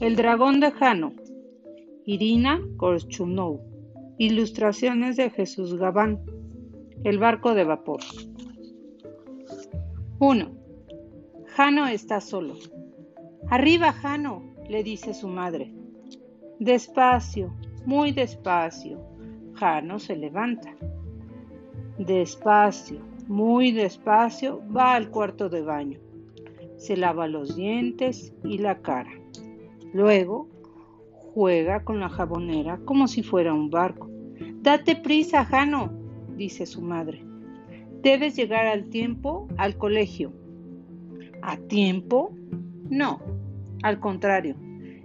El dragón de Jano. Irina Korchunou. Ilustraciones de Jesús Gabán. El barco de vapor. 1. Jano está solo. Arriba, Jano, le dice su madre. Despacio, muy despacio. Jano se levanta. Despacio, muy despacio, va al cuarto de baño. Se lava los dientes y la cara. Luego juega con la jabonera como si fuera un barco. Date prisa, Jano, dice su madre. Debes llegar al tiempo al colegio. ¿A tiempo? No, al contrario.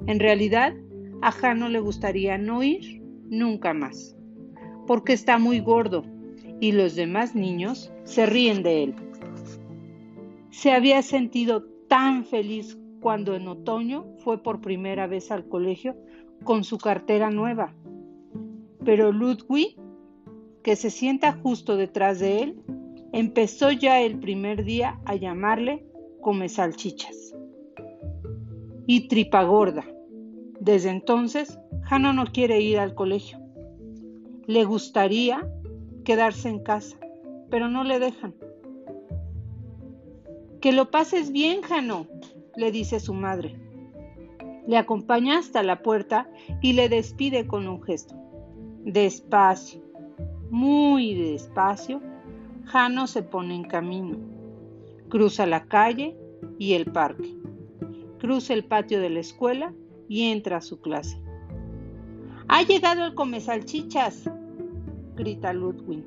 En realidad, a Jano le gustaría no ir nunca más, porque está muy gordo y los demás niños se ríen de él. Se había sentido tan feliz cuando en otoño fue por primera vez al colegio con su cartera nueva. Pero Ludwig, que se sienta justo detrás de él, empezó ya el primer día a llamarle come salchichas y tripa gorda. Desde entonces, Jano no quiere ir al colegio. Le gustaría quedarse en casa, pero no le dejan. Que lo pases bien, Jano, le dice su madre. Le acompaña hasta la puerta y le despide con un gesto. Despacio, muy despacio, Jano se pone en camino. Cruza la calle y el parque. Cruza el patio de la escuela y entra a su clase. ¡Ha llegado el come salchichas! grita Ludwig.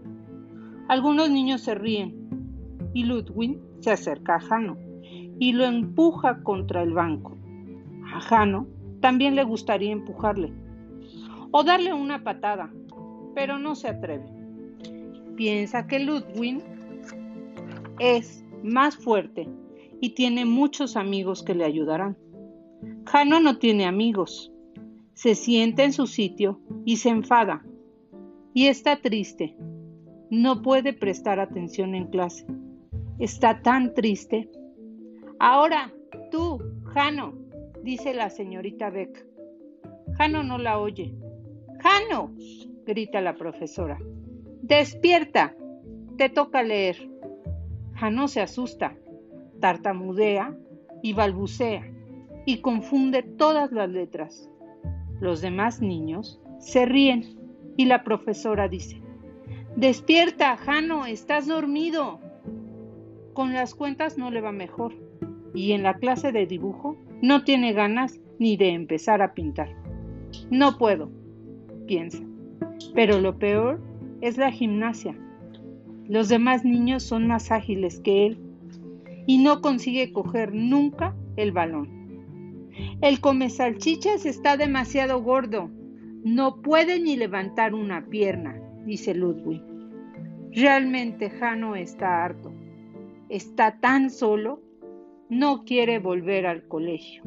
Algunos niños se ríen y Ludwig se acerca a Jano y lo empuja contra el banco. A Jano también le gustaría empujarle o darle una patada, pero no se atreve. Piensa que Ludwig es más fuerte y tiene muchos amigos que le ayudarán. Jano no tiene amigos. Se sienta en su sitio y se enfada. Y está triste. No puede prestar atención en clase. Está tan triste Ahora, tú, Jano, dice la señorita Beck. Jano no la oye. Jano, grita la profesora. Despierta, te toca leer. Jano se asusta, tartamudea y balbucea y confunde todas las letras. Los demás niños se ríen y la profesora dice, Despierta, Jano, estás dormido. Con las cuentas no le va mejor y en la clase de dibujo no tiene ganas ni de empezar a pintar. No puedo, piensa. Pero lo peor es la gimnasia. Los demás niños son más ágiles que él y no consigue coger nunca el balón. El come salchichas está demasiado gordo. No puede ni levantar una pierna, dice Ludwig. Realmente Jano está harto. Está tan solo no quiere volver al colegio.